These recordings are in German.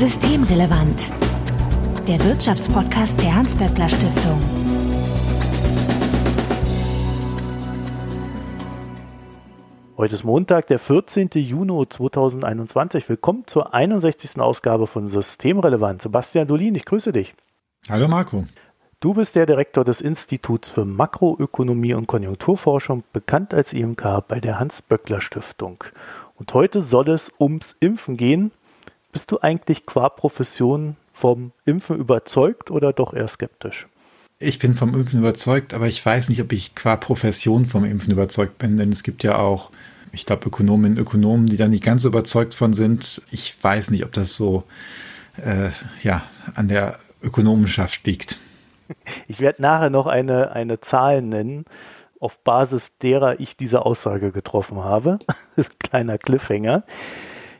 Systemrelevant. Der Wirtschaftspodcast der Hans-Böckler Stiftung. Heute ist Montag, der 14. Juni 2021. Willkommen zur 61. Ausgabe von Systemrelevant. Sebastian Dolin, ich grüße dich. Hallo Marco. Du bist der Direktor des Instituts für Makroökonomie und Konjunkturforschung, bekannt als IMK bei der Hans-Böckler Stiftung. Und heute soll es ums Impfen gehen. Bist du eigentlich qua Profession vom Impfen überzeugt oder doch eher skeptisch? Ich bin vom Impfen überzeugt, aber ich weiß nicht, ob ich qua Profession vom Impfen überzeugt bin, denn es gibt ja auch, ich glaube, Ökonominnen und Ökonomen, die da nicht ganz so überzeugt von sind. Ich weiß nicht, ob das so äh, ja, an der Ökonomenschaft liegt. Ich werde nachher noch eine, eine Zahl nennen, auf Basis derer ich diese Aussage getroffen habe. Kleiner Cliffhanger.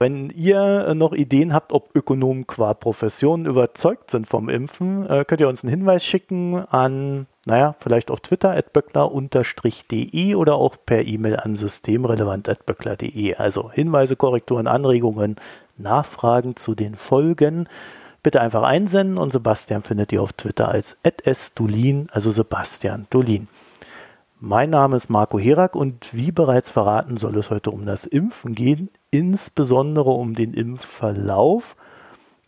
Wenn ihr noch Ideen habt, ob Ökonomen qua Profession überzeugt sind vom Impfen, äh, könnt ihr uns einen Hinweis schicken an, naja, vielleicht auf Twitter at böckler-de oder auch per E-Mail an systemrelevant.böckler.de. Also Hinweise, Korrekturen, Anregungen, Nachfragen zu den Folgen bitte einfach einsenden und Sebastian findet ihr auf Twitter als @sdulin, also Sebastian Dolin. Mein Name ist Marco Herak und wie bereits verraten soll es heute um das Impfen gehen, insbesondere um den Impfverlauf.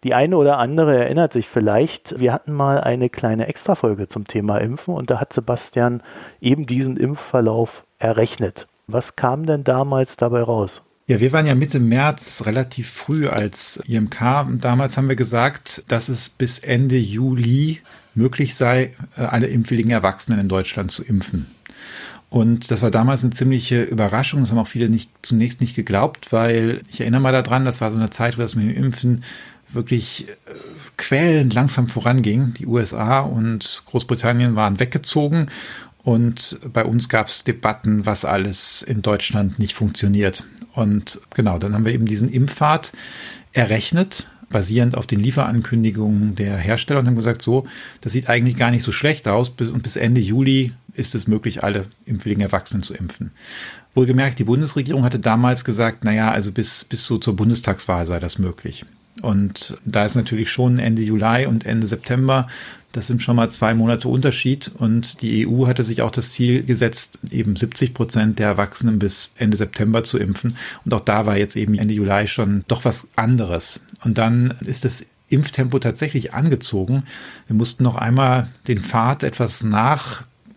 Die eine oder andere erinnert sich vielleicht, wir hatten mal eine kleine Extrafolge zum Thema Impfen und da hat Sebastian eben diesen Impfverlauf errechnet. Was kam denn damals dabei raus? Ja, wir waren ja Mitte März relativ früh als IMK. Damals haben wir gesagt, dass es bis Ende Juli möglich sei, alle impfwilligen Erwachsenen in Deutschland zu impfen. Und das war damals eine ziemliche Überraschung. Das haben auch viele nicht, zunächst nicht geglaubt, weil ich erinnere mal daran, das war so eine Zeit, wo das mit dem Impfen wirklich äh, quälend langsam voranging. Die USA und Großbritannien waren weggezogen und bei uns gab es Debatten, was alles in Deutschland nicht funktioniert. Und genau, dann haben wir eben diesen Impfpfad errechnet, basierend auf den Lieferankündigungen der Hersteller und haben gesagt, so, das sieht eigentlich gar nicht so schlecht aus. Und bis Ende Juli ist es möglich, alle impfwilligen Erwachsenen zu impfen. Wohlgemerkt, die Bundesregierung hatte damals gesagt, naja, also bis, bis so zur Bundestagswahl sei das möglich. Und da ist natürlich schon Ende Juli und Ende September das sind schon mal zwei Monate Unterschied und die EU hatte sich auch das Ziel gesetzt, eben 70 Prozent der Erwachsenen bis Ende September zu impfen. Und auch da war jetzt eben Ende Juli schon doch was anderes. Und dann ist das Impftempo tatsächlich angezogen. Wir mussten noch einmal den Pfad etwas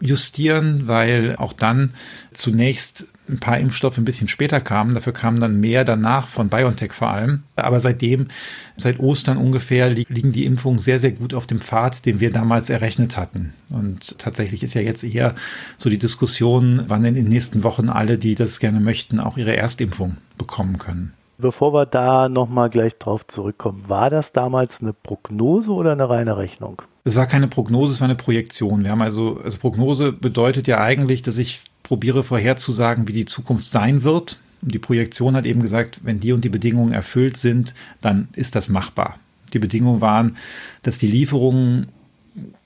nachjustieren, weil auch dann zunächst ein paar Impfstoffe ein bisschen später kamen. Dafür kamen dann mehr danach von BioNTech vor allem. Aber seitdem, seit Ostern ungefähr, liegen die Impfungen sehr, sehr gut auf dem Pfad, den wir damals errechnet hatten. Und tatsächlich ist ja jetzt eher so die Diskussion, wann denn in den nächsten Wochen alle, die das gerne möchten, auch ihre Erstimpfung bekommen können. Bevor wir da nochmal gleich drauf zurückkommen, war das damals eine Prognose oder eine reine Rechnung? Es war keine Prognose, es war eine Projektion. Wir haben also, also Prognose bedeutet ja eigentlich, dass ich probiere vorherzusagen, wie die Zukunft sein wird. Und die Projektion hat eben gesagt, wenn die und die Bedingungen erfüllt sind, dann ist das machbar. Die Bedingungen waren, dass die Lieferungen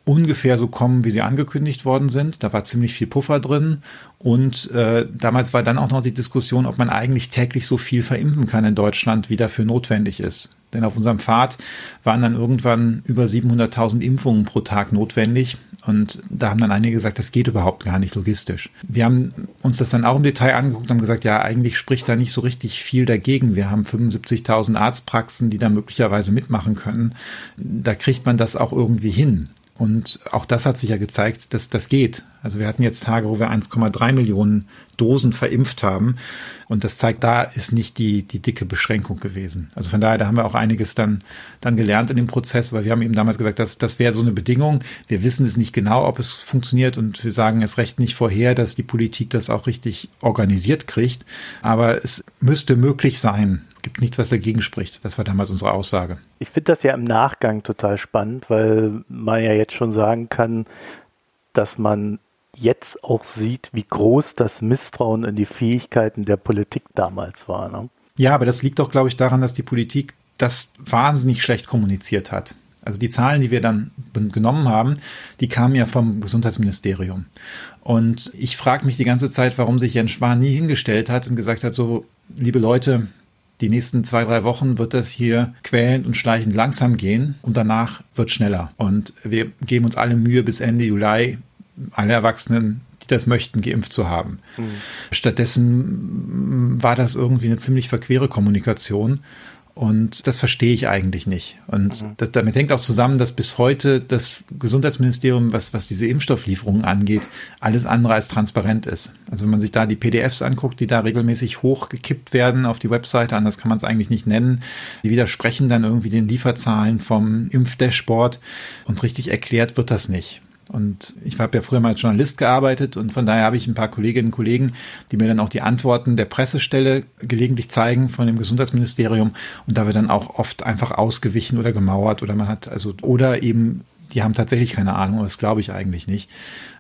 ungefähr so kommen, wie sie angekündigt worden sind. Da war ziemlich viel Puffer drin. Und äh, damals war dann auch noch die Diskussion, ob man eigentlich täglich so viel verimpfen kann in Deutschland, wie dafür notwendig ist. Denn auf unserem Pfad waren dann irgendwann über 700.000 Impfungen pro Tag notwendig. Und da haben dann einige gesagt, das geht überhaupt gar nicht logistisch. Wir haben uns das dann auch im Detail angeguckt und haben gesagt, ja, eigentlich spricht da nicht so richtig viel dagegen. Wir haben 75.000 Arztpraxen, die da möglicherweise mitmachen können. Da kriegt man das auch irgendwie hin. Und auch das hat sich ja gezeigt, dass das geht. Also wir hatten jetzt Tage, wo wir 1,3 Millionen Dosen verimpft haben. Und das zeigt, da ist nicht die, die dicke Beschränkung gewesen. Also von daher, da haben wir auch einiges dann, dann gelernt in dem Prozess, weil wir haben eben damals gesagt, dass das wäre so eine Bedingung. Wir wissen es nicht genau, ob es funktioniert und wir sagen es recht nicht vorher, dass die Politik das auch richtig organisiert kriegt. Aber es müsste möglich sein, gibt nichts, was dagegen spricht. Das war damals unsere Aussage. Ich finde das ja im Nachgang total spannend, weil man ja jetzt schon sagen kann, dass man jetzt auch sieht, wie groß das Misstrauen in die Fähigkeiten der Politik damals war. Ne? Ja, aber das liegt doch, glaube ich, daran, dass die Politik das wahnsinnig schlecht kommuniziert hat. Also die Zahlen, die wir dann genommen haben, die kamen ja vom Gesundheitsministerium. Und ich frage mich die ganze Zeit, warum sich Jens Spahn nie hingestellt hat und gesagt hat, so, liebe Leute, die nächsten zwei, drei Wochen wird das hier quälend und schleichend langsam gehen und danach wird schneller. Und wir geben uns alle Mühe, bis Ende Juli alle Erwachsenen die das möchten, geimpft zu haben. Mhm. Stattdessen war das irgendwie eine ziemlich verquere Kommunikation. Und das verstehe ich eigentlich nicht. Und mhm. das, damit hängt auch zusammen, dass bis heute das Gesundheitsministerium, was, was diese Impfstofflieferungen angeht, alles andere als transparent ist. Also wenn man sich da die PDFs anguckt, die da regelmäßig hochgekippt werden auf die Webseite, anders kann man es eigentlich nicht nennen, die widersprechen dann irgendwie den Lieferzahlen vom Impfdashboard und richtig erklärt wird das nicht. Und ich habe ja früher mal als Journalist gearbeitet und von daher habe ich ein paar Kolleginnen und Kollegen, die mir dann auch die Antworten der Pressestelle gelegentlich zeigen von dem Gesundheitsministerium. Und da wird dann auch oft einfach ausgewichen oder gemauert oder man hat also oder eben die haben tatsächlich keine Ahnung, aber das glaube ich eigentlich nicht.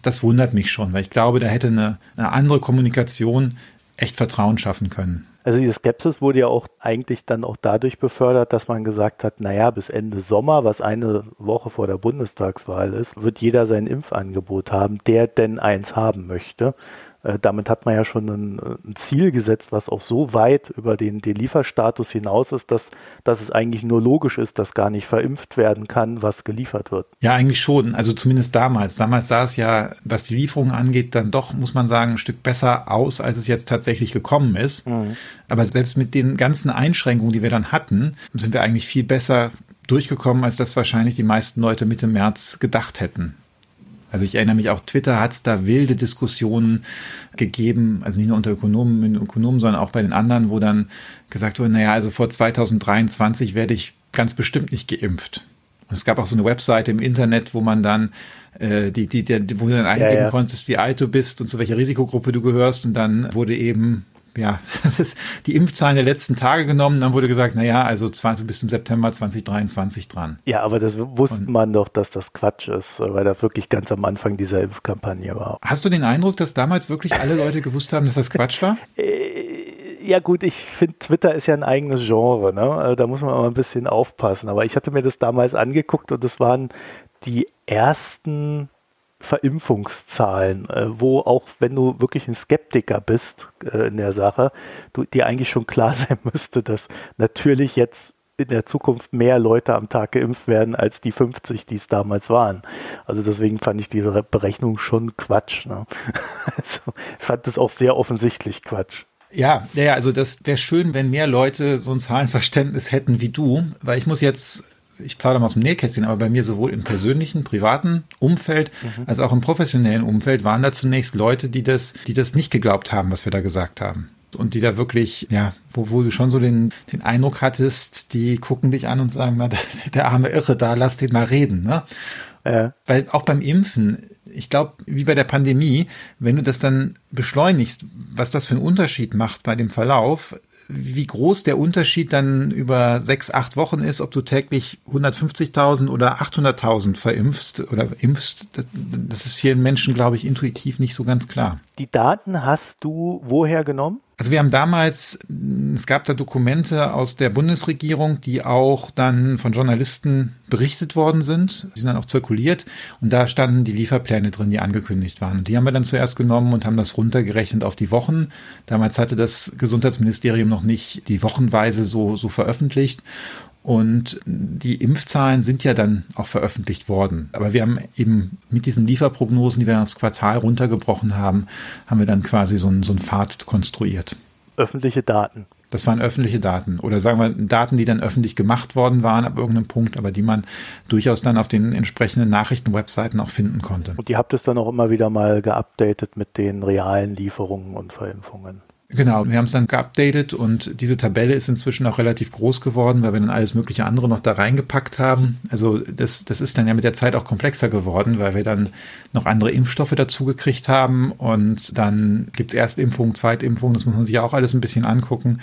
Das wundert mich schon, weil ich glaube, da hätte eine, eine andere Kommunikation echt Vertrauen schaffen können. Also die Skepsis wurde ja auch eigentlich dann auch dadurch befördert, dass man gesagt hat, naja, bis Ende Sommer, was eine Woche vor der Bundestagswahl ist, wird jeder sein Impfangebot haben, der denn eins haben möchte. Äh, damit hat man ja schon ein, ein, Ziel gesetzt, was auch so weit über den, den Lieferstatus hinaus ist, dass, dass es eigentlich nur logisch ist, dass gar nicht verimpft werden kann, was geliefert wird. Ja, eigentlich schon. Also zumindest damals. Damals sah es ja, was die Lieferung angeht, dann doch, muss man sagen, ein Stück besser aus, als es jetzt tatsächlich gekommen ist. Mhm. Aber selbst mit den ganzen Einschränkungen, die wir dann hatten, sind wir eigentlich viel besser durchgekommen, als das wahrscheinlich die meisten Leute Mitte März gedacht hätten. Also ich erinnere mich auch, Twitter hat es da wilde Diskussionen gegeben, also nicht nur unter Ökonomen, Ökonomen, sondern auch bei den anderen, wo dann gesagt wurde, naja, also vor 2023 werde ich ganz bestimmt nicht geimpft. Und es gab auch so eine Webseite im Internet, wo man dann äh, die, die, die, wo du dann eingeben ja, ja. konntest, wie alt du bist und zu welcher Risikogruppe du gehörst. Und dann wurde eben ja, das ist die Impfzahlen der letzten Tage genommen. Dann wurde gesagt, na ja, also du bist im September 2023 dran. Ja, aber das wusste Und, man doch, dass das Quatsch ist, weil das wirklich ganz am Anfang dieser Impfkampagne war. Hast du den Eindruck, dass damals wirklich alle Leute gewusst haben, dass das Quatsch war? Äh, ja gut, ich finde, Twitter ist ja ein eigenes Genre, ne? Also da muss man mal ein bisschen aufpassen. Aber ich hatte mir das damals angeguckt und das waren die ersten Verimpfungszahlen, äh, wo auch wenn du wirklich ein Skeptiker bist äh, in der Sache, du, dir eigentlich schon klar sein müsste, dass natürlich jetzt in der Zukunft mehr Leute am Tag geimpft werden als die 50, die es damals waren. Also deswegen fand ich diese Berechnung schon Quatsch. Ne? Also ich fand das auch sehr offensichtlich Quatsch. Ja, ja, also das wäre schön, wenn mehr Leute so ein Zahlenverständnis hätten wie du, weil ich muss jetzt ich plaudere mal aus dem Nähkästchen, aber bei mir sowohl im persönlichen, privaten Umfeld mhm. als auch im professionellen Umfeld waren da zunächst Leute, die das, die das nicht geglaubt haben, was wir da gesagt haben. Und die da wirklich, ja, wo, wo du schon so den, den Eindruck hattest, die gucken dich an und sagen, na, der, der arme Irre da, lass den mal reden, ne? Äh. Weil auch beim Impfen, ich glaube, wie bei der Pandemie, wenn du das dann beschleunigst, was das für einen Unterschied macht bei dem Verlauf, wie groß der Unterschied dann über sechs, acht Wochen ist, ob du täglich 150.000 oder 800.000 verimpfst oder impfst, das ist vielen Menschen, glaube ich, intuitiv nicht so ganz klar. Die Daten hast du woher genommen? Also wir haben damals, es gab da Dokumente aus der Bundesregierung, die auch dann von Journalisten berichtet worden sind. Die sind dann auch zirkuliert und da standen die Lieferpläne drin, die angekündigt waren. Und die haben wir dann zuerst genommen und haben das runtergerechnet auf die Wochen. Damals hatte das Gesundheitsministerium noch nicht die Wochenweise so, so veröffentlicht. Und die Impfzahlen sind ja dann auch veröffentlicht worden. Aber wir haben eben mit diesen Lieferprognosen, die wir aufs Quartal runtergebrochen haben, haben wir dann quasi so einen, so einen Pfad konstruiert. Öffentliche Daten. Das waren öffentliche Daten oder sagen wir Daten, die dann öffentlich gemacht worden waren ab irgendeinem Punkt, aber die man durchaus dann auf den entsprechenden Nachrichtenwebseiten auch finden konnte. Und die habt es dann auch immer wieder mal geupdatet mit den realen Lieferungen und Verimpfungen. Genau, wir haben es dann geupdatet und diese Tabelle ist inzwischen auch relativ groß geworden, weil wir dann alles mögliche andere noch da reingepackt haben. Also das, das ist dann ja mit der Zeit auch komplexer geworden, weil wir dann noch andere Impfstoffe dazu gekriegt haben und dann gibt's Erstimpfung, Zweitimpfung, das muss man sich auch alles ein bisschen angucken.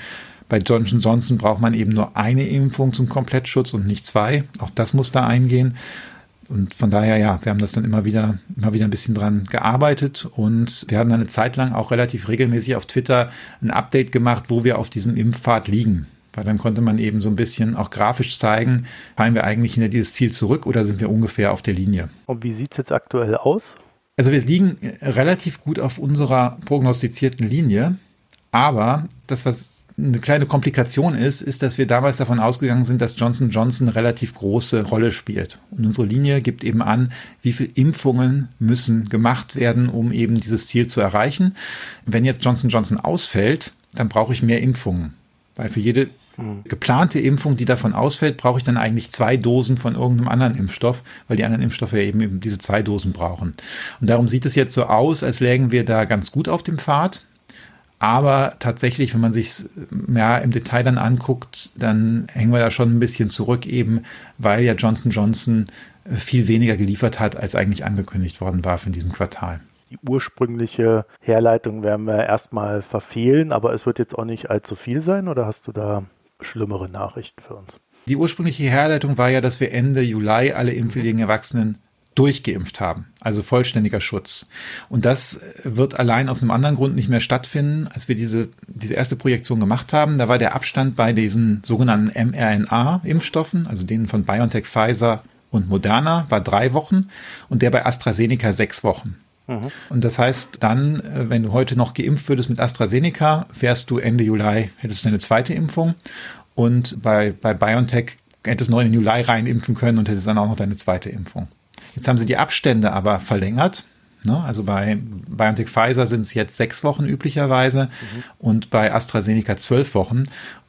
Bei Johnson Johnson braucht man eben nur eine Impfung zum Komplettschutz und nicht zwei. Auch das muss da eingehen. Und von daher, ja, wir haben das dann immer wieder, immer wieder ein bisschen dran gearbeitet und wir haben dann eine Zeit lang auch relativ regelmäßig auf Twitter ein Update gemacht, wo wir auf diesem Impfpfad liegen. Weil dann konnte man eben so ein bisschen auch grafisch zeigen, fallen wir eigentlich hinter dieses Ziel zurück oder sind wir ungefähr auf der Linie. Und wie sieht es jetzt aktuell aus? Also wir liegen relativ gut auf unserer prognostizierten Linie, aber das, was eine kleine Komplikation ist, ist, dass wir damals davon ausgegangen sind, dass Johnson Johnson eine relativ große Rolle spielt. Und unsere Linie gibt eben an, wie viele Impfungen müssen gemacht werden, um eben dieses Ziel zu erreichen. Wenn jetzt Johnson Johnson ausfällt, dann brauche ich mehr Impfungen. Weil für jede geplante Impfung, die davon ausfällt, brauche ich dann eigentlich zwei Dosen von irgendeinem anderen Impfstoff, weil die anderen Impfstoffe ja eben, eben diese zwei Dosen brauchen. Und darum sieht es jetzt so aus, als lägen wir da ganz gut auf dem Pfad. Aber tatsächlich, wenn man sich mehr im Detail dann anguckt, dann hängen wir da schon ein bisschen zurück, eben weil ja Johnson Johnson viel weniger geliefert hat, als eigentlich angekündigt worden war für diesem Quartal. Die ursprüngliche Herleitung werden wir erstmal verfehlen, aber es wird jetzt auch nicht allzu viel sein, oder hast du da schlimmere Nachrichten für uns? Die ursprüngliche Herleitung war ja, dass wir Ende Juli alle impfwilligen Erwachsenen durchgeimpft haben, also vollständiger Schutz. Und das wird allein aus einem anderen Grund nicht mehr stattfinden. Als wir diese, diese erste Projektion gemacht haben, da war der Abstand bei diesen sogenannten mRNA-Impfstoffen, also denen von BioNTech, Pfizer und Moderna, war drei Wochen und der bei AstraZeneca sechs Wochen. Mhm. Und das heißt dann, äh, wenn du heute noch geimpft würdest mit AstraZeneca, wärst du Ende Juli, hättest du eine zweite Impfung. Und bei, bei BioNTech hättest du noch in den Juli rein impfen können und hättest dann auch noch deine zweite Impfung. Jetzt haben sie die Abstände aber verlängert. Ne? Also bei BioNTech Pfizer sind es jetzt sechs Wochen üblicherweise mhm. und bei AstraZeneca zwölf Wochen.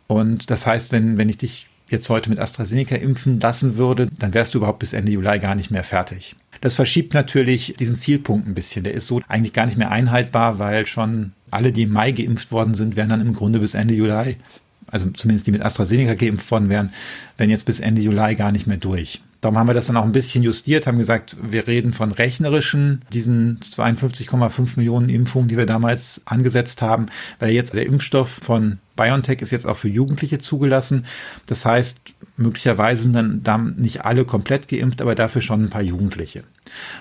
Und das heißt, wenn, wenn ich dich jetzt heute mit AstraZeneca impfen lassen würde, dann wärst du überhaupt bis Ende Juli gar nicht mehr fertig. Das verschiebt natürlich diesen Zielpunkt ein bisschen. Der ist so eigentlich gar nicht mehr einhaltbar, weil schon alle, die im Mai geimpft worden sind, wären dann im Grunde bis Ende Juli, also zumindest die mit AstraZeneca geimpft worden wären, wären jetzt bis Ende Juli gar nicht mehr durch. Darum haben wir das dann auch ein bisschen justiert, haben gesagt, wir reden von rechnerischen, diesen 52,5 Millionen Impfungen, die wir damals angesetzt haben, weil jetzt der Impfstoff von BioNTech ist jetzt auch für Jugendliche zugelassen. Das heißt, möglicherweise sind dann, nicht alle komplett geimpft, aber dafür schon ein paar Jugendliche.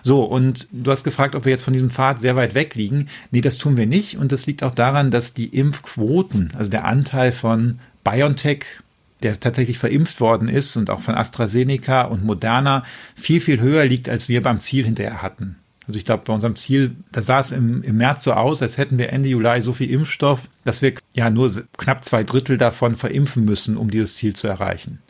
So, und du hast gefragt, ob wir jetzt von diesem Pfad sehr weit weg liegen. Nee, das tun wir nicht. Und das liegt auch daran, dass die Impfquoten, also der Anteil von BioNTech der tatsächlich verimpft worden ist und auch von AstraZeneca und Moderna viel, viel höher liegt, als wir beim Ziel hinterher hatten. Also ich glaube, bei unserem Ziel, da sah es im, im März so aus, als hätten wir Ende Juli so viel Impfstoff, dass wir ja nur knapp zwei Drittel davon verimpfen müssen, um dieses Ziel zu erreichen.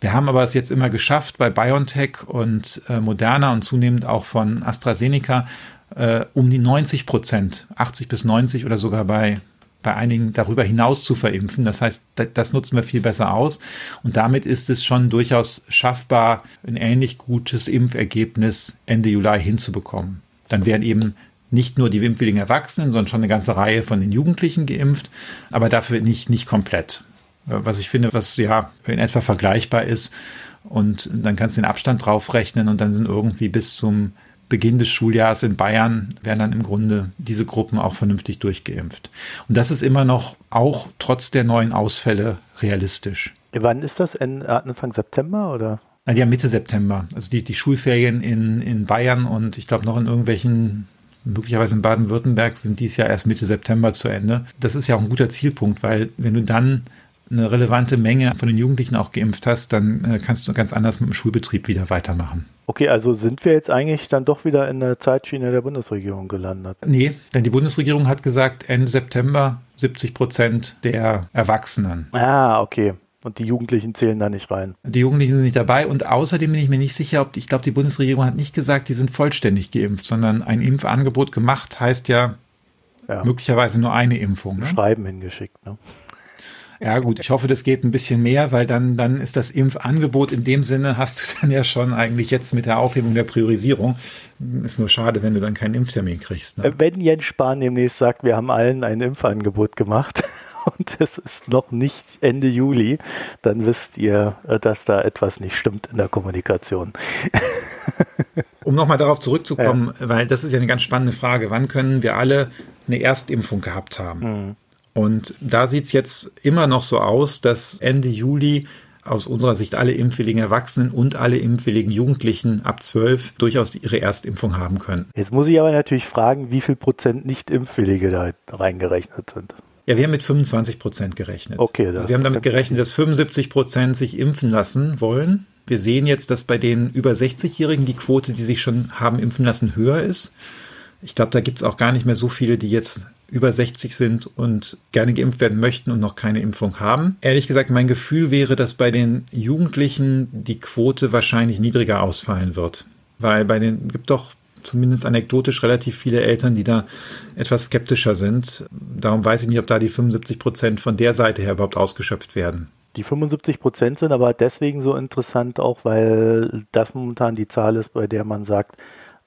Wir haben aber es jetzt immer geschafft, bei BioNTech und äh, Moderna und zunehmend auch von AstraZeneca äh, um die 90 Prozent, 80 bis 90 oder sogar bei bei einigen darüber hinaus zu verimpfen. Das heißt, das nutzen wir viel besser aus. Und damit ist es schon durchaus schaffbar, ein ähnlich gutes Impfergebnis Ende Juli hinzubekommen. Dann wären eben nicht nur die impfwilligen Erwachsenen, sondern schon eine ganze Reihe von den Jugendlichen geimpft, aber dafür nicht, nicht komplett. Was ich finde, was ja in etwa vergleichbar ist. Und dann kannst du den Abstand draufrechnen und dann sind irgendwie bis zum Beginn des Schuljahres in Bayern werden dann im Grunde diese Gruppen auch vernünftig durchgeimpft. Und das ist immer noch auch trotz der neuen Ausfälle realistisch. Wann ist das? Anfang September oder? Ja, Mitte September. Also die, die Schulferien in, in Bayern und ich glaube noch in irgendwelchen, möglicherweise in Baden-Württemberg sind dies Jahr erst Mitte September zu Ende. Das ist ja auch ein guter Zielpunkt, weil wenn du dann eine relevante Menge von den Jugendlichen auch geimpft hast, dann äh, kannst du ganz anders mit dem Schulbetrieb wieder weitermachen. Okay, also sind wir jetzt eigentlich dann doch wieder in der Zeitschiene der Bundesregierung gelandet? Nee, denn die Bundesregierung hat gesagt, Ende September 70 Prozent der Erwachsenen. Ah, okay. Und die Jugendlichen zählen da nicht rein. Die Jugendlichen sind nicht dabei. Und außerdem bin ich mir nicht sicher, ob, ich glaube, die Bundesregierung hat nicht gesagt, die sind vollständig geimpft, sondern ein Impfangebot gemacht heißt ja, ja. möglicherweise nur eine Impfung. Ne? Schreiben hingeschickt, ne? Ja, gut, ich hoffe, das geht ein bisschen mehr, weil dann, dann ist das Impfangebot in dem Sinne, hast du dann ja schon eigentlich jetzt mit der Aufhebung der Priorisierung. Ist nur schade, wenn du dann keinen Impftermin kriegst. Ne? Wenn Jens Spahn demnächst sagt, wir haben allen ein Impfangebot gemacht und es ist noch nicht Ende Juli, dann wisst ihr, dass da etwas nicht stimmt in der Kommunikation. um nochmal darauf zurückzukommen, ja. weil das ist ja eine ganz spannende Frage. Wann können wir alle eine Erstimpfung gehabt haben? Mhm. Und da sieht es jetzt immer noch so aus, dass Ende Juli aus unserer Sicht alle impfwilligen Erwachsenen und alle impfwilligen Jugendlichen ab 12 durchaus ihre Erstimpfung haben können. Jetzt muss ich aber natürlich fragen, wie viel Prozent Nicht-Impfwillige da reingerechnet sind. Ja, wir haben mit 25 Prozent gerechnet. Okay. Also wir haben damit gerechnet, dass 75 Prozent sich impfen lassen wollen. Wir sehen jetzt, dass bei den über 60-Jährigen die Quote, die sich schon haben impfen lassen, höher ist. Ich glaube, da gibt es auch gar nicht mehr so viele, die jetzt über 60 sind und gerne geimpft werden möchten und noch keine Impfung haben. Ehrlich gesagt, mein Gefühl wäre, dass bei den Jugendlichen die Quote wahrscheinlich niedriger ausfallen wird. Weil bei den gibt doch zumindest anekdotisch relativ viele Eltern, die da etwas skeptischer sind. Darum weiß ich nicht, ob da die 75 Prozent von der Seite her überhaupt ausgeschöpft werden. Die 75 Prozent sind aber deswegen so interessant, auch weil das momentan die Zahl ist, bei der man sagt,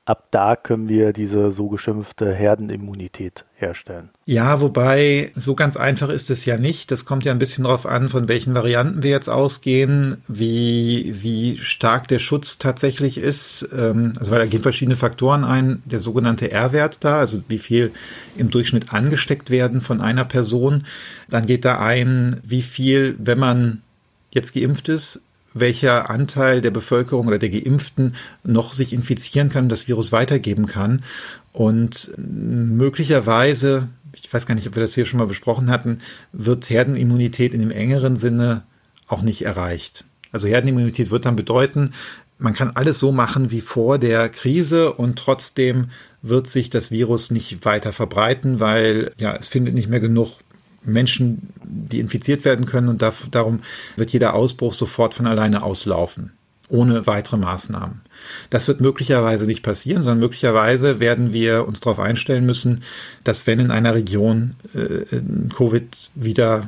ab da können wir diese so geschimpfte Herdenimmunität herstellen. Ja, wobei so ganz einfach ist es ja nicht. Das kommt ja ein bisschen darauf an, von welchen Varianten wir jetzt ausgehen, wie, wie stark der Schutz tatsächlich ist. Ähm, also weil da gehen verschiedene Faktoren ein. Der sogenannte R-Wert da, also wie viel im Durchschnitt angesteckt werden von einer Person. Dann geht da ein, wie viel, wenn man jetzt geimpft ist, welcher Anteil der Bevölkerung oder der Geimpften noch sich infizieren kann, das Virus weitergeben kann. Und möglicherweise, ich weiß gar nicht, ob wir das hier schon mal besprochen hatten, wird Herdenimmunität in dem engeren Sinne auch nicht erreicht. Also Herdenimmunität wird dann bedeuten, man kann alles so machen wie vor der Krise und trotzdem wird sich das Virus nicht weiter verbreiten, weil ja, es findet nicht mehr genug Menschen, die infiziert werden können und darum wird jeder Ausbruch sofort von alleine auslaufen, ohne weitere Maßnahmen. Das wird möglicherweise nicht passieren, sondern möglicherweise werden wir uns darauf einstellen müssen, dass wenn in einer Region äh, Covid wieder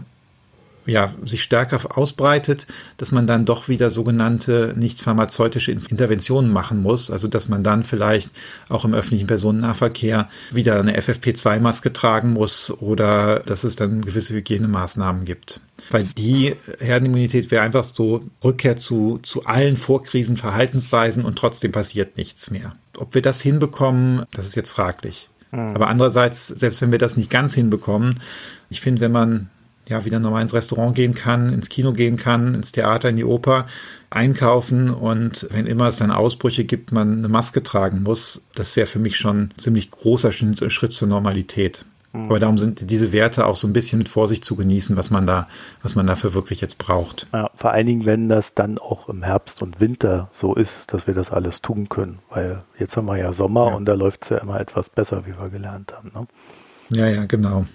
ja, sich stärker ausbreitet, dass man dann doch wieder sogenannte nicht pharmazeutische Interventionen machen muss. Also dass man dann vielleicht auch im öffentlichen Personennahverkehr wieder eine FFP2-Maske tragen muss oder dass es dann gewisse Hygienemaßnahmen gibt. Weil die Herdenimmunität wäre einfach so Rückkehr zu, zu allen Vorkrisenverhaltensweisen und trotzdem passiert nichts mehr. Ob wir das hinbekommen, das ist jetzt fraglich. Hm. Aber andererseits, selbst wenn wir das nicht ganz hinbekommen, ich finde, wenn man ja, wieder normal ins Restaurant gehen kann, ins Kino gehen kann, ins Theater, in die Oper, einkaufen und wenn immer es dann Ausbrüche gibt, man eine Maske tragen muss, das wäre für mich schon ein ziemlich großer Schritt zur Normalität. Mhm. Aber darum sind diese Werte auch so ein bisschen mit Vorsicht zu genießen, was man da, was man dafür wirklich jetzt braucht. Ja, vor allen Dingen, wenn das dann auch im Herbst und Winter so ist, dass wir das alles tun können. Weil jetzt haben wir ja Sommer ja. und da läuft es ja immer etwas besser, wie wir gelernt haben. Ne? Ja, ja, genau.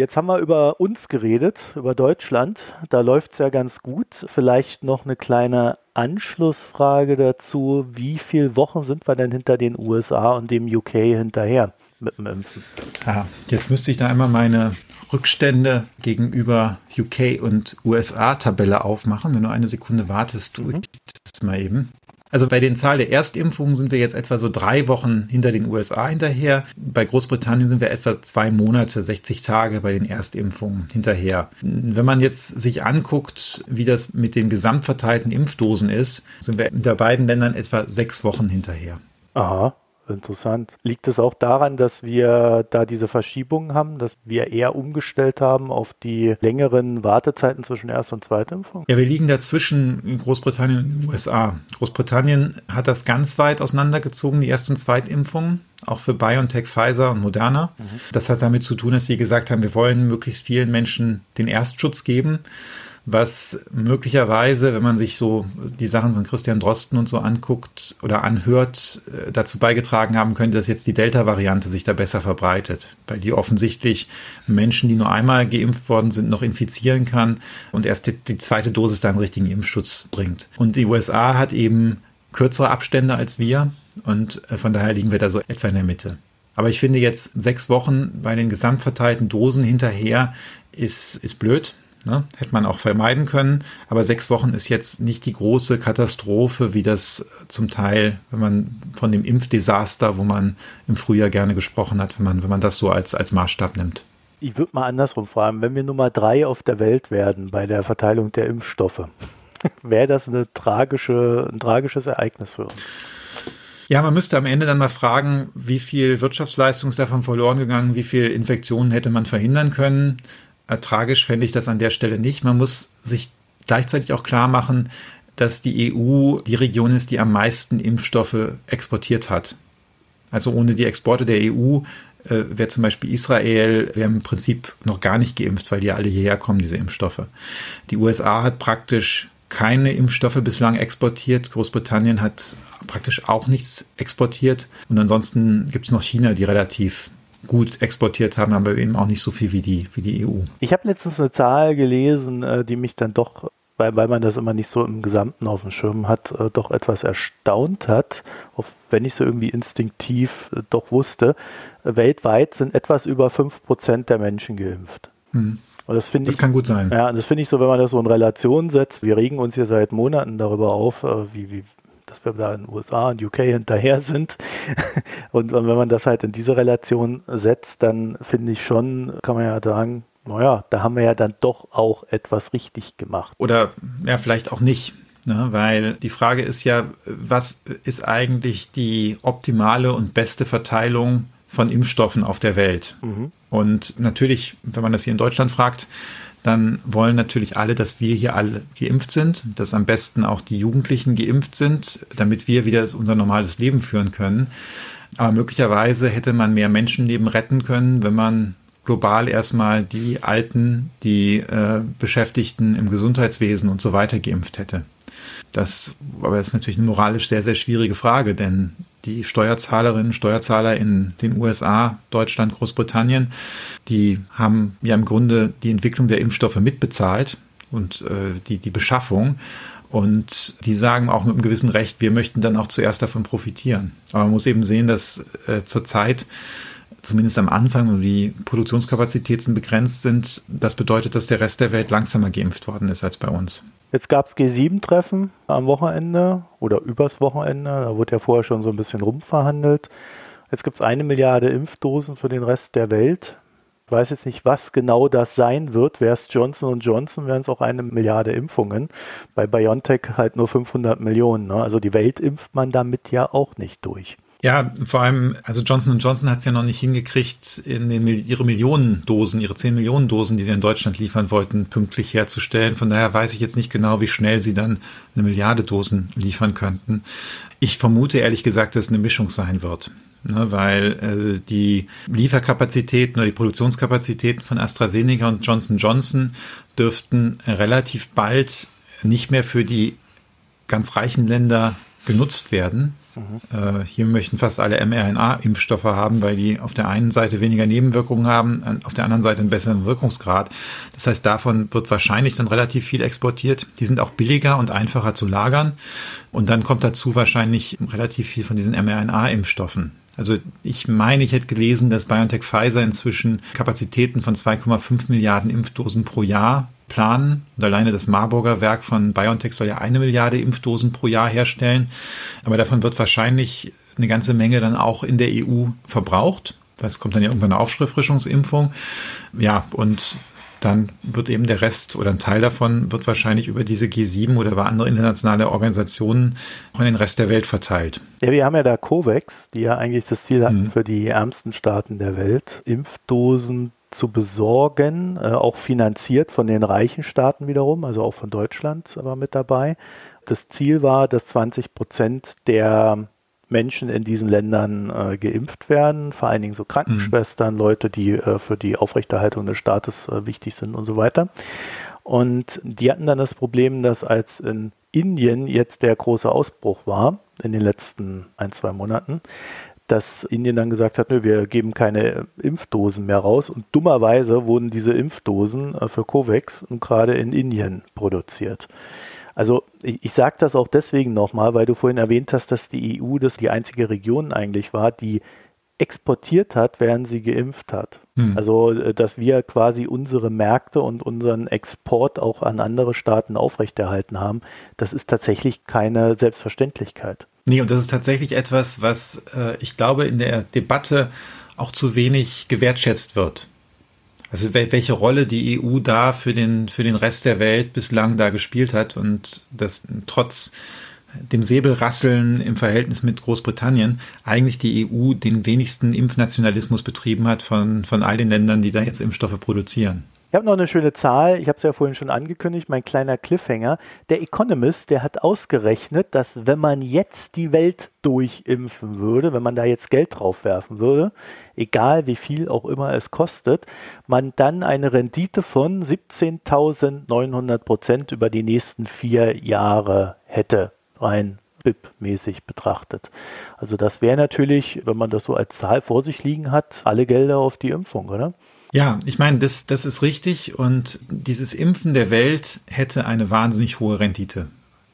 Jetzt haben wir über uns geredet, über Deutschland. Da läuft es ja ganz gut. Vielleicht noch eine kleine Anschlussfrage dazu. Wie viele Wochen sind wir denn hinter den USA und dem UK hinterher mit dem Impfen? Ja, jetzt müsste ich da einmal meine Rückstände gegenüber UK und USA-Tabelle aufmachen. Wenn du eine Sekunde wartest, tue mhm. ich das mal eben. Also bei den Zahl der Erstimpfungen sind wir jetzt etwa so drei Wochen hinter den USA hinterher. Bei Großbritannien sind wir etwa zwei Monate, 60 Tage bei den Erstimpfungen hinterher. Wenn man jetzt sich anguckt, wie das mit den gesamtverteilten Impfdosen ist, sind wir in der beiden Ländern etwa sechs Wochen hinterher. Aha. Interessant. Liegt es auch daran, dass wir da diese Verschiebungen haben, dass wir eher umgestellt haben auf die längeren Wartezeiten zwischen Erst- und Zweitimpfung? Ja, wir liegen dazwischen in Großbritannien und den USA. Großbritannien hat das ganz weit auseinandergezogen, die Erst- und Zweitimpfungen, auch für BioNTech, Pfizer und Moderna. Mhm. Das hat damit zu tun, dass sie gesagt haben, wir wollen möglichst vielen Menschen den Erstschutz geben was möglicherweise, wenn man sich so die Sachen von Christian Drosten und so anguckt oder anhört, äh, dazu beigetragen haben könnte, dass jetzt die Delta-Variante sich da besser verbreitet, weil die offensichtlich Menschen, die nur einmal geimpft worden sind, noch infizieren kann und erst die, die zweite Dosis da einen richtigen Impfschutz bringt. Und die USA hat eben kürzere Abstände als wir und äh, von daher liegen wir da so etwa in der Mitte. Aber ich finde jetzt sechs Wochen bei den gesamtverteilten Dosen hinterher ist, ist blöd. Ne? Hätte man auch vermeiden können. Aber sechs Wochen ist jetzt nicht die große Katastrophe, wie das zum Teil, wenn man von dem Impfdesaster, wo man im Frühjahr gerne gesprochen hat, wenn man, wenn man das so als, als Maßstab nimmt. Ich würde mal andersrum fragen, wenn wir Nummer drei auf der Welt werden bei der Verteilung der Impfstoffe, wäre das eine tragische, ein tragisches Ereignis für uns. Ja, man müsste am Ende dann mal fragen, wie viel Wirtschaftsleistung ist davon verloren gegangen, wie viel Infektionen hätte man verhindern können. Äh, tragisch fände ich das an der Stelle nicht. Man muss sich gleichzeitig auch klar machen, dass die EU die Region ist, die am meisten Impfstoffe exportiert hat. Also ohne die Exporte der EU äh, wäre zum Beispiel Israel wäre im Prinzip noch gar nicht geimpft, weil die alle hierher kommen, diese Impfstoffe. Die USA hat praktisch keine Impfstoffe bislang exportiert. Großbritannien hat praktisch auch nichts exportiert. Und ansonsten gibt es noch China, die relativ gut exportiert haben, aber eben auch nicht so viel wie die, wie die EU. Ich habe letztens eine Zahl gelesen, äh, die mich dann doch, weil, weil man das immer nicht so im Gesamten auf dem Schirm hat, äh, doch etwas erstaunt hat, auch wenn ich so irgendwie instinktiv äh, doch wusste. Weltweit sind etwas über 5% der Menschen geimpft. Hm. Und das finde ich. kann gut sein. Ja, das finde ich so, wenn man das so in Relation setzt. Wir regen uns hier seit Monaten darüber auf, wie, wie, dass wir da in den USA und UK hinterher sind. und, wenn man das halt in diese Relation setzt, dann finde ich schon, kann man ja sagen, naja, da haben wir ja dann doch auch etwas richtig gemacht. Oder ja, vielleicht auch nicht. Ne, weil die Frage ist ja, was ist eigentlich die optimale und beste Verteilung von Impfstoffen auf der Welt? Mhm. Und natürlich, wenn man das hier in Deutschland fragt, dann wollen natürlich alle, dass wir hier alle geimpft sind, dass am besten auch die Jugendlichen geimpft sind, damit wir wieder unser normales Leben führen können. Aber möglicherweise hätte man mehr Menschenleben retten können, wenn man global erstmal die Alten, die äh, Beschäftigten im Gesundheitswesen und so weiter geimpft hätte. Das aber ist natürlich eine moralisch sehr, sehr schwierige Frage, denn die Steuerzahlerinnen, Steuerzahler in den USA, Deutschland, Großbritannien, die haben ja im Grunde die Entwicklung der Impfstoffe mitbezahlt und äh, die, die Beschaffung. Und die sagen auch mit einem gewissen Recht, wir möchten dann auch zuerst davon profitieren. Aber man muss eben sehen, dass äh, zurzeit zumindest am Anfang, die Produktionskapazitäten begrenzt sind, das bedeutet, dass der Rest der Welt langsamer geimpft worden ist als bei uns. Jetzt gab es G7-Treffen am Wochenende oder übers Wochenende. Da wurde ja vorher schon so ein bisschen rumverhandelt. Jetzt gibt es eine Milliarde Impfdosen für den Rest der Welt. Ich weiß jetzt nicht, was genau das sein wird. Wäre es Johnson Johnson, wären es auch eine Milliarde Impfungen. Bei BioNTech halt nur 500 Millionen. Ne? Also die Welt impft man damit ja auch nicht durch. Ja, vor allem, also Johnson Johnson hat es ja noch nicht hingekriegt, in den, ihre Millionen Dosen, ihre 10 Millionen Dosen, die sie in Deutschland liefern wollten, pünktlich herzustellen. Von daher weiß ich jetzt nicht genau, wie schnell sie dann eine Milliarde Dosen liefern könnten. Ich vermute ehrlich gesagt, dass es eine Mischung sein wird. Ne, weil äh, die Lieferkapazitäten oder die Produktionskapazitäten von AstraZeneca und Johnson Johnson dürften relativ bald nicht mehr für die ganz reichen Länder genutzt werden, Mhm. Äh, hier möchten fast alle mRNA-Impfstoffe haben, weil die auf der einen Seite weniger Nebenwirkungen haben, auf der anderen Seite einen besseren Wirkungsgrad. Das heißt, davon wird wahrscheinlich dann relativ viel exportiert. Die sind auch billiger und einfacher zu lagern. Und dann kommt dazu wahrscheinlich relativ viel von diesen mRNA-Impfstoffen. Also ich meine, ich hätte gelesen, dass BioNTech Pfizer inzwischen Kapazitäten von 2,5 Milliarden Impfdosen pro Jahr planen. Und alleine das Marburger Werk von BioNTech soll ja eine Milliarde Impfdosen pro Jahr herstellen. Aber davon wird wahrscheinlich eine ganze Menge dann auch in der EU verbraucht. Es kommt dann ja irgendwann eine Aufschriftfrischungsimpfung. Ja, und dann wird eben der Rest oder ein Teil davon wird wahrscheinlich über diese G7 oder über andere internationale Organisationen auch in den Rest der Welt verteilt. Ja, wir haben ja da COVAX, die ja eigentlich das Ziel hatten, mhm. für die ärmsten Staaten der Welt Impfdosen zu besorgen, äh, auch finanziert von den reichen Staaten wiederum, also auch von Deutschland war mit dabei. Das Ziel war, dass 20 Prozent der Menschen in diesen Ländern äh, geimpft werden, vor allen Dingen so Krankenschwestern, mhm. Leute, die äh, für die Aufrechterhaltung des Staates äh, wichtig sind und so weiter. Und die hatten dann das Problem, dass als in Indien jetzt der große Ausbruch war, in den letzten ein, zwei Monaten, dass Indien dann gesagt hat, nö, wir geben keine Impfdosen mehr raus. Und dummerweise wurden diese Impfdosen äh, für COVAX gerade in Indien produziert. Also ich, ich sage das auch deswegen nochmal, weil du vorhin erwähnt hast, dass die EU das die einzige Region eigentlich war, die exportiert hat, während sie geimpft hat. Hm. Also, äh, dass wir quasi unsere Märkte und unseren Export auch an andere Staaten aufrechterhalten haben, das ist tatsächlich keine Selbstverständlichkeit. Nee, und das ist tatsächlich etwas, was äh, ich glaube in der Debatte auch zu wenig gewertschätzt wird. Also welche Rolle die EU da für den, für den Rest der Welt bislang da gespielt hat und das trotz dem Säbelrasseln im Verhältnis mit Großbritannien eigentlich die EU den wenigsten Impfnationalismus betrieben hat von, von all den Ländern, die da jetzt Impfstoffe produzieren. Ich habe noch eine schöne Zahl, ich habe es ja vorhin schon angekündigt, mein kleiner Cliffhanger. Der Economist, der hat ausgerechnet, dass wenn man jetzt die Welt durchimpfen würde, wenn man da jetzt Geld drauf werfen würde, egal wie viel auch immer es kostet, man dann eine Rendite von 17.900 Prozent über die nächsten vier Jahre hätte, rein BIP-mäßig betrachtet. Also das wäre natürlich, wenn man das so als Zahl vor sich liegen hat, alle Gelder auf die Impfung, oder? Ja, ich meine, das, das ist richtig und dieses Impfen der Welt hätte eine wahnsinnig hohe Rendite.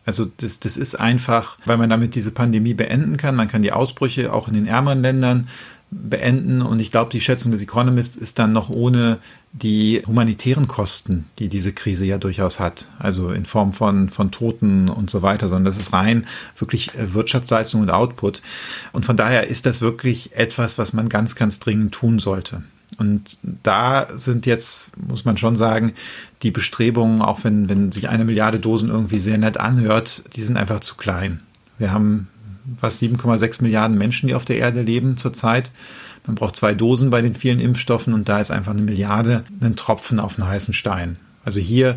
Also das, das ist einfach, weil man damit diese Pandemie beenden kann. Man kann die Ausbrüche auch in den ärmeren Ländern beenden. Und ich glaube, die Schätzung des Economist ist dann noch ohne die humanitären Kosten, die diese Krise ja durchaus hat. Also in Form von, von Toten und so weiter, sondern das ist rein wirklich äh, Wirtschaftsleistung und Output. Und von daher ist das wirklich etwas, was man ganz, ganz dringend tun sollte. Und da sind jetzt, muss man schon sagen, die Bestrebungen, auch wenn, wenn sich eine Milliarde Dosen irgendwie sehr nett anhört, die sind einfach zu klein. Wir haben fast 7,6 Milliarden Menschen, die auf der Erde leben zurzeit. Man braucht zwei Dosen bei den vielen Impfstoffen und da ist einfach eine Milliarde ein Tropfen auf einen heißen Stein. Also hier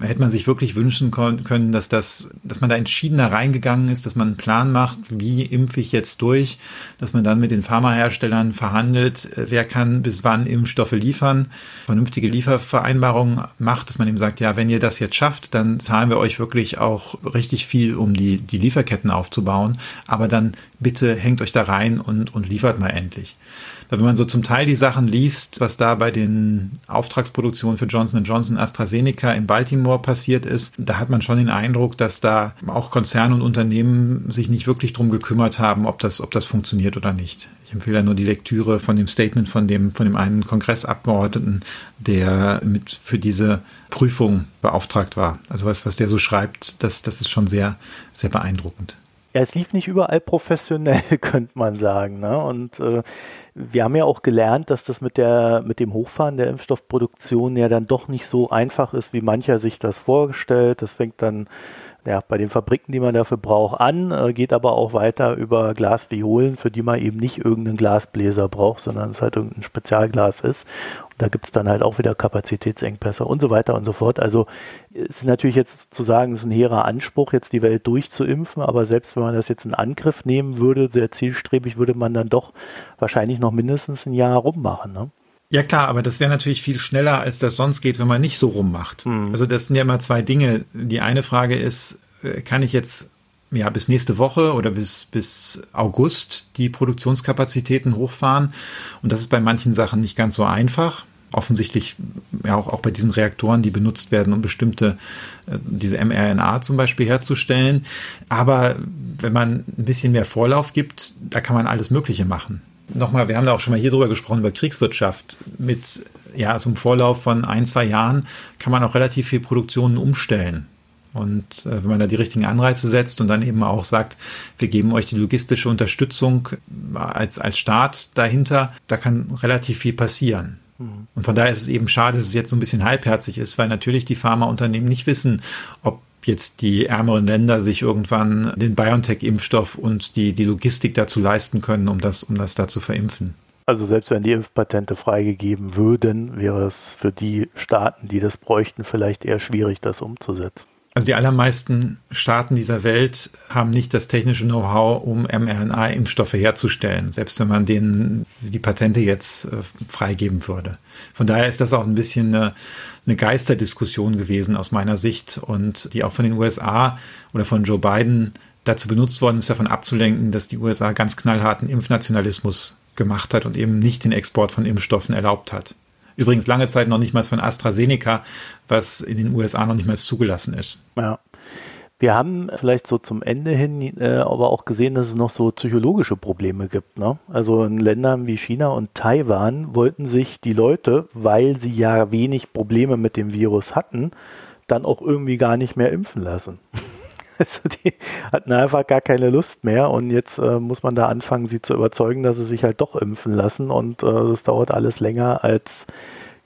hätte man sich wirklich wünschen können, dass das, dass man da entschiedener reingegangen ist, dass man einen Plan macht, wie impfe ich jetzt durch, dass man dann mit den Pharmaherstellern verhandelt, äh, wer kann bis wann Impfstoffe liefern, vernünftige Liefervereinbarungen macht, dass man eben sagt, ja, wenn ihr das jetzt schafft, dann zahlen wir euch wirklich auch richtig viel, um die, die Lieferketten aufzubauen, aber dann bitte hängt euch da rein und, und liefert mal endlich. Wenn man so zum Teil die Sachen liest, was da bei den Auftragsproduktionen für Johnson Johnson AstraZeneca in Baltimore passiert ist, da hat man schon den Eindruck, dass da auch Konzerne und Unternehmen sich nicht wirklich drum gekümmert haben, ob das, ob das funktioniert oder nicht. Ich empfehle ja nur die Lektüre von dem Statement von dem, von dem einen Kongressabgeordneten, der mit für diese Prüfung beauftragt war. Also was, was der so schreibt, das, das ist schon sehr, sehr beeindruckend. Ja, es lief nicht überall professionell, könnte man sagen. Ne? Und äh, wir haben ja auch gelernt, dass das mit der mit dem Hochfahren der Impfstoffproduktion ja dann doch nicht so einfach ist, wie mancher sich das vorgestellt. Das fängt dann ja, bei den Fabriken, die man dafür braucht, an, äh, geht aber auch weiter über Glasviolen, für die man eben nicht irgendeinen Glasbläser braucht, sondern es halt irgendein Spezialglas ist. Da gibt es dann halt auch wieder Kapazitätsengpässe und so weiter und so fort. Also es ist natürlich jetzt zu sagen, es ist ein hehrer Anspruch, jetzt die Welt durchzuimpfen, aber selbst wenn man das jetzt in Angriff nehmen würde, sehr zielstrebig, würde man dann doch wahrscheinlich noch mindestens ein Jahr rummachen. Ne? Ja klar, aber das wäre natürlich viel schneller, als das sonst geht, wenn man nicht so rummacht. Mhm. Also das sind ja immer zwei Dinge. Die eine Frage ist, äh, kann ich jetzt ja bis nächste Woche oder bis bis August die Produktionskapazitäten hochfahren? Und das ist bei manchen Sachen nicht ganz so einfach. Offensichtlich ja auch, auch bei diesen Reaktoren, die benutzt werden, um bestimmte, äh, diese mRNA zum Beispiel herzustellen. Aber wenn man ein bisschen mehr Vorlauf gibt, da kann man alles Mögliche machen nochmal, wir haben da auch schon mal hier drüber gesprochen, über Kriegswirtschaft. Mit ja, so einem Vorlauf von ein, zwei Jahren kann man auch relativ viel Produktionen umstellen. Und äh, wenn man da die richtigen Anreize setzt und dann eben auch sagt, wir geben euch die logistische Unterstützung als, als Staat dahinter, da kann relativ viel passieren. Und von daher ist es eben schade, dass es jetzt so ein bisschen halbherzig ist, weil natürlich die Pharmaunternehmen nicht wissen, ob jetzt die ärmeren Länder sich irgendwann den BioNTech-Impfstoff und die, die Logistik dazu leisten können, um das, um das da zu verimpfen. Also selbst wenn die Impfpatente freigegeben würden, wäre es für die Staaten, die das bräuchten, vielleicht eher schwierig, das umzusetzen. Also die allermeisten Staaten dieser Welt haben nicht das technische Know-how, um mRNA-Impfstoffe herzustellen, selbst wenn man denen die Patente jetzt äh, freigeben würde. Von daher ist das auch ein bisschen eine, eine Geisterdiskussion gewesen aus meiner Sicht und die auch von den USA oder von Joe Biden dazu benutzt worden ist, davon abzulenken, dass die USA ganz knallharten Impfnationalismus gemacht hat und eben nicht den Export von Impfstoffen erlaubt hat. Übrigens lange Zeit noch nicht mal von AstraZeneca, was in den USA noch nicht mal zugelassen ist. Ja. Wir haben vielleicht so zum Ende hin äh, aber auch gesehen, dass es noch so psychologische Probleme gibt. Ne? Also in Ländern wie China und Taiwan wollten sich die Leute, weil sie ja wenig Probleme mit dem Virus hatten, dann auch irgendwie gar nicht mehr impfen lassen. Also die hatten einfach gar keine Lust mehr und jetzt äh, muss man da anfangen, sie zu überzeugen, dass sie sich halt doch impfen lassen und äh, das dauert alles länger als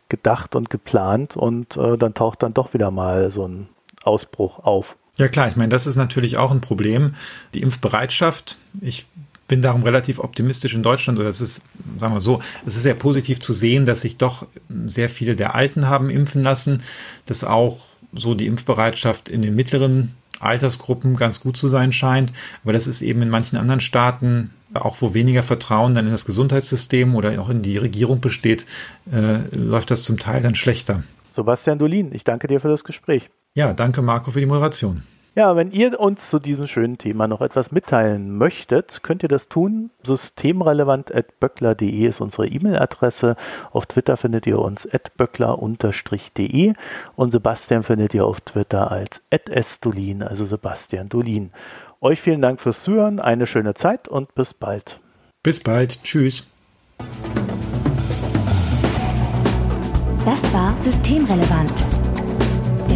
gedacht und geplant und äh, dann taucht dann doch wieder mal so ein Ausbruch auf. Ja klar, ich meine, das ist natürlich auch ein Problem. Die Impfbereitschaft, ich bin darum relativ optimistisch in Deutschland oder es ist, sagen wir so, es ist sehr positiv zu sehen, dass sich doch sehr viele der Alten haben impfen lassen, dass auch so die Impfbereitschaft in den mittleren Altersgruppen ganz gut zu sein scheint. Aber das ist eben in manchen anderen Staaten, auch wo weniger Vertrauen dann in das Gesundheitssystem oder auch in die Regierung besteht, äh, läuft das zum Teil dann schlechter. Sebastian Dolin, ich danke dir für das Gespräch. Ja, danke Marco für die Moderation. Ja, wenn ihr uns zu diesem schönen Thema noch etwas mitteilen möchtet, könnt ihr das tun. Systemrelevant.böckler.de ist unsere E-Mail-Adresse. Auf Twitter findet ihr uns böckler-de und Sebastian findet ihr auf Twitter als @sdolin, also Sebastian Dolin. Euch vielen Dank fürs Zuhören, eine schöne Zeit und bis bald. Bis bald. Tschüss. Das war Systemrelevant,